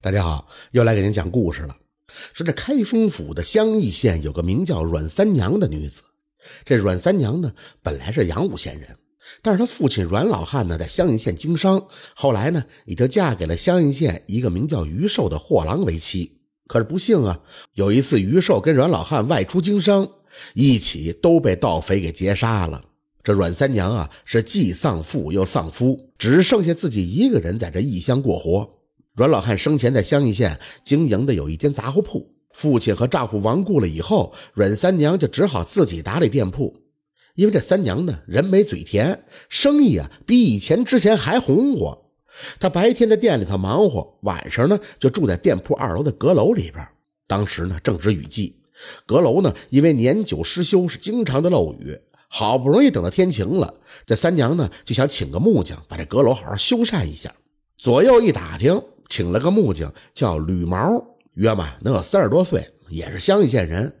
大家好，又来给您讲故事了。说这开封府的襄邑县有个名叫阮三娘的女子。这阮三娘呢，本来是阳武县人，但是她父亲阮老汉呢，在襄邑县经商，后来呢，也就嫁给了襄邑县一个名叫于寿的货郎为妻。可是不幸啊，有一次于寿跟阮老汉外出经商，一起都被盗匪给劫杀了。这阮三娘啊，是既丧父又丧夫，只剩下自己一个人在这异乡过活。阮老汉生前在乡邑县经营的有一间杂货铺，父亲和丈夫亡故了以后，阮三娘就只好自己打理店铺。因为这三娘呢，人美嘴甜，生意啊比以前之前还红火。她白天在店里头忙活，晚上呢就住在店铺二楼的阁楼里边。当时呢正值雨季，阁楼呢因为年久失修，是经常的漏雨。好不容易等到天晴了，这三娘呢就想请个木匠把这阁楼好好修缮一下。左右一打听。请了个木匠，叫吕毛，约嘛能有三十多岁，也是乡县人。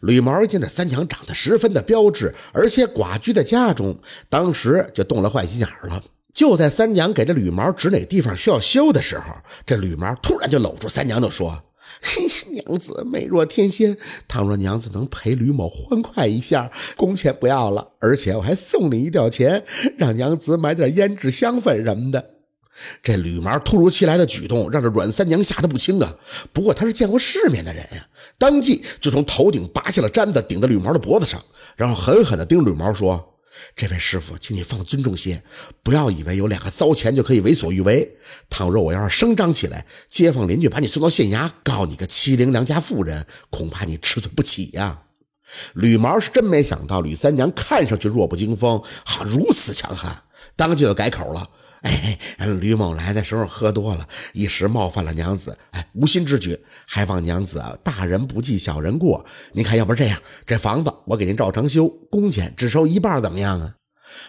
吕毛见这三娘长得十分的标致，而且寡居在家中，当时就动了坏心眼了。就在三娘给这吕毛指哪地方需要修的时候，这吕毛突然就搂住三娘就说：“嘿，娘子美若天仙，倘若娘子能陪吕某欢快一下，工钱不要了，而且我还送你一吊钱，让娘子买点胭脂香粉什么的。”这吕毛突如其来的举动，让这阮三娘吓得不轻啊。不过她是见过世面的人呀，当即就从头顶拔下了簪子，顶在吕毛的脖子上，然后狠狠地盯着吕毛说：“这位师傅，请你放尊重些，不要以为有两个糟钱就可以为所欲为。倘若我要是声张起来，街坊邻居把你送到县衙，告你个欺凌良家妇人，恐怕你吃罪不起呀。”吕毛是真没想到，吕三娘看上去弱不禁风，哈，如此强悍，当即就改口了。哎，吕某来的时候喝多了，一时冒犯了娘子，哎，无心之举，还望娘子啊，大人不计小人过。您看，要不这样，这房子我给您照常修，工钱只收一半，怎么样啊？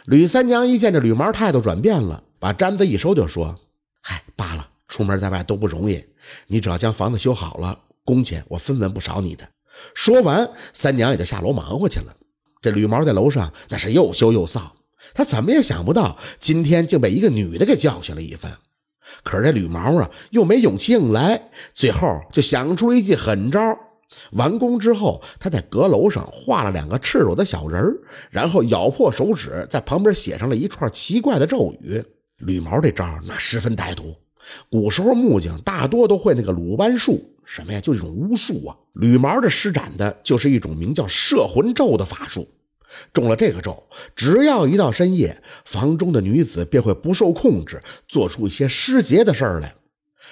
吕三娘一见这吕毛态度转变了，把簪子一收就说：“嗨，罢了，出门在外都不容易，你只要将房子修好了，工钱我分文不少你的。”说完，三娘也就下楼忙活去了。这吕毛在楼上那是又羞又臊。他怎么也想不到，今天竟被一个女的给教训了一番。可是这吕毛啊，又没勇气硬来，最后就想出一记狠招。完工之后，他在阁楼上画了两个赤裸的小人然后咬破手指，在旁边写上了一串奇怪的咒语。吕毛这招那十分歹毒。古时候木匠大多都会那个鲁班术，什么呀？就一种巫术啊。吕毛这施展的就是一种名叫摄魂咒的法术。中了这个咒，只要一到深夜，房中的女子便会不受控制，做出一些失节的事儿来。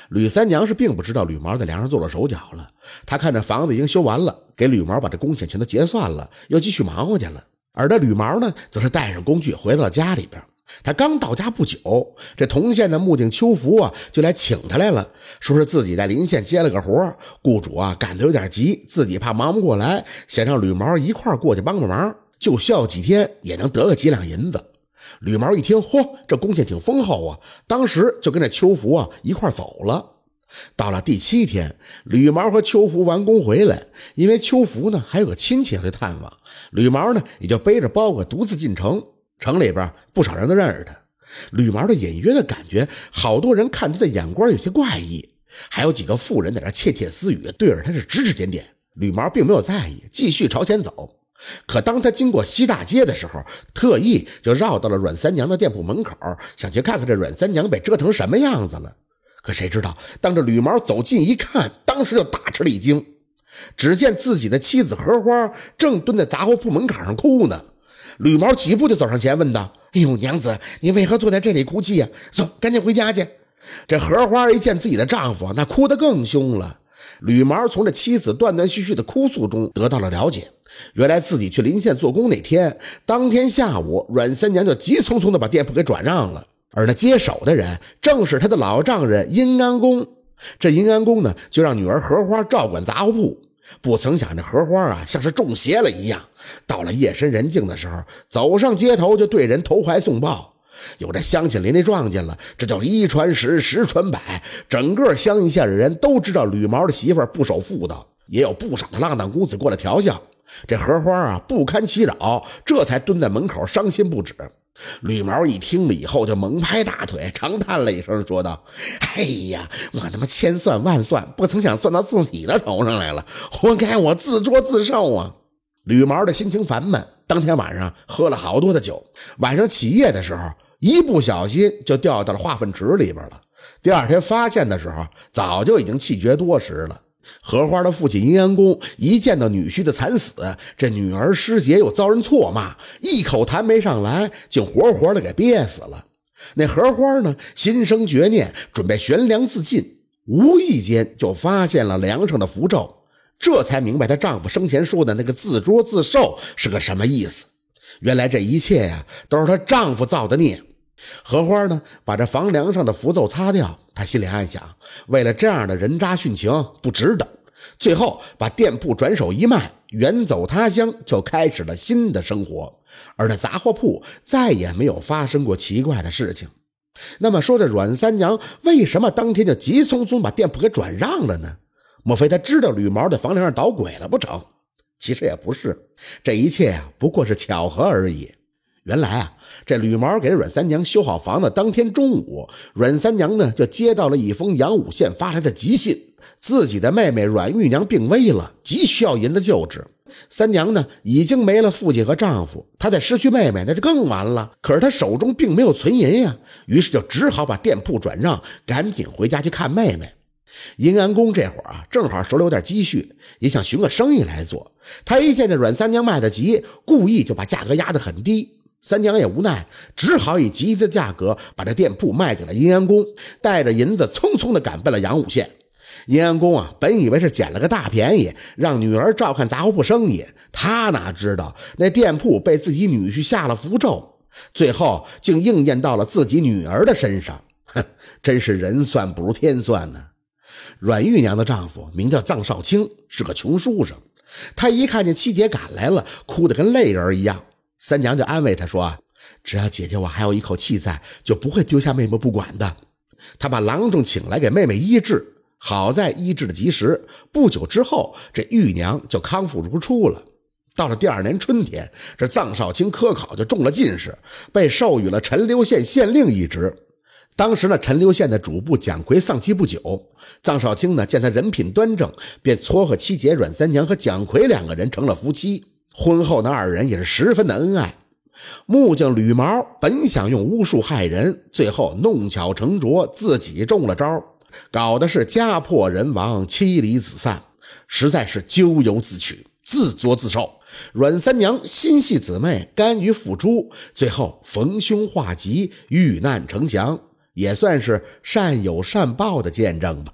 吕三娘是并不知道吕毛在梁上做了手脚了。她看这房子已经修完了，给吕毛把这工钱全都结算了，又继续忙活去了。而这吕毛呢，则是带上工具回到了家里边。他刚到家不久，这同县的木匠邱福啊，就来请他来了，说是自己在临县接了个活雇主啊赶得有点急，自己怕忙不过来，想让吕毛一块过去帮帮忙。就笑几天也能得个几两银子。吕毛一听，嚯，这工钱挺丰厚啊！当时就跟这邱福啊一块走了。到了第七天，吕毛和邱福完工回来，因为邱福呢还有个亲戚要去探望，吕毛呢也就背着包裹独自进城。城里边不少人都认识他。吕毛的隐约的感觉，好多人看他的眼光有些怪异，还有几个妇人在那窃窃私语，对着他是指指点点。吕毛并没有在意，继续朝前走。可当他经过西大街的时候，特意就绕到了阮三娘的店铺门口，想去看看这阮三娘被折腾什么样子了。可谁知道，当这吕毛走近一看，当时就大吃了一惊。只见自己的妻子荷花正蹲在杂货铺门槛上哭呢。吕毛几步就走上前，问道：“哎呦，娘子，你为何坐在这里哭泣呀？走，赶紧回家去。”这荷花一见自己的丈夫，那哭得更凶了。吕毛从这妻子断断续续的哭诉中得到了了解。原来自己去临县做工那天，当天下午，阮三娘就急匆匆的把店铺给转让了，而那接手的人正是他的老丈人殷安公。这殷安公呢，就让女儿荷花照管杂货铺。不曾想，这荷花啊，像是中邪了一样，到了夜深人静的时候，走上街头就对人投怀送抱。有这乡亲邻里撞见了，这叫一传十，十传百，整个乡邑县的人都知道吕毛的媳妇不守妇道，也有不少的浪荡公子过来调笑。这荷花啊不堪其扰，这才蹲在门口伤心不止。吕毛一听了以后，就猛拍大腿，长叹了一声，说道：“哎呀，我他妈千算万算，不曾想算到自己的头上来了，活该我自作自受啊！”吕毛的心情烦闷，当天晚上喝了好多的酒，晚上起夜的时候，一不小心就掉到了化粪池里边了。第二天发现的时候，早就已经气绝多时了。荷花的父亲阴阳公一见到女婿的惨死，这女儿师姐又遭人错骂，一口痰没上来，竟活活的给憋死了。那荷花呢，心生绝念，准备悬梁自尽，无意间就发现了梁上的符咒，这才明白她丈夫生前说的那个自作自受是个什么意思。原来这一切呀，都是她丈夫造的孽。荷花呢，把这房梁上的符咒擦掉，她心里暗想：为了这样的人渣殉情，不值得。最后把店铺转手一卖，远走他乡，就开始了新的生活。而那杂货铺再也没有发生过奇怪的事情。那么说，这阮三娘为什么当天就急匆匆把店铺给转让了呢？莫非她知道吕毛在房梁上捣鬼了不成？其实也不是，这一切呀，不过是巧合而已。原来啊，这吕毛给阮三娘修好房子当天中午，阮三娘呢就接到了一封阳武县发来的急信，自己的妹妹阮玉娘病危了，急需要银子救治。三娘呢已经没了父亲和丈夫，她再失去妹妹，那就更完了。可是她手中并没有存银呀，于是就只好把店铺转让，赶紧回家去看妹妹。银安公这会儿啊，正好手里有点积蓄，也想寻个生意来做。他一见这阮三娘卖得急，故意就把价格压得很低。三娘也无奈，只好以极低的价格把这店铺卖给了阴阳公，带着银子匆匆地赶奔了阳武县。阴阳公啊，本以为是捡了个大便宜，让女儿照看杂货铺生意，他哪知道那店铺被自己女婿下了符咒，最后竟应验到了自己女儿的身上。哼，真是人算不如天算呢。阮玉娘的丈夫名叫臧少卿，是个穷书生。他一看见七姐赶来了，哭得跟泪人一样。三娘就安慰他说：“只要姐姐我还有一口气在，就不会丢下妹妹不管的。”他把郎中请来给妹妹医治，好在医治的及时，不久之后，这玉娘就康复如初了。到了第二年春天，这臧少卿科考就中了进士，被授予了陈留县县令一职。当时呢，陈留县的主簿蒋奎丧妻不久，臧少卿呢见他人品端正，便撮合七姐阮三娘和蒋奎两个人成了夫妻。婚后，那二人也是十分的恩爱。木匠吕毛本想用巫术害人，最后弄巧成拙，自己中了招，搞的是家破人亡、妻离子散，实在是咎由自取、自作自受。阮三娘心系姊妹，甘于付出，最后逢凶化吉、遇难成祥，也算是善有善报的见证吧。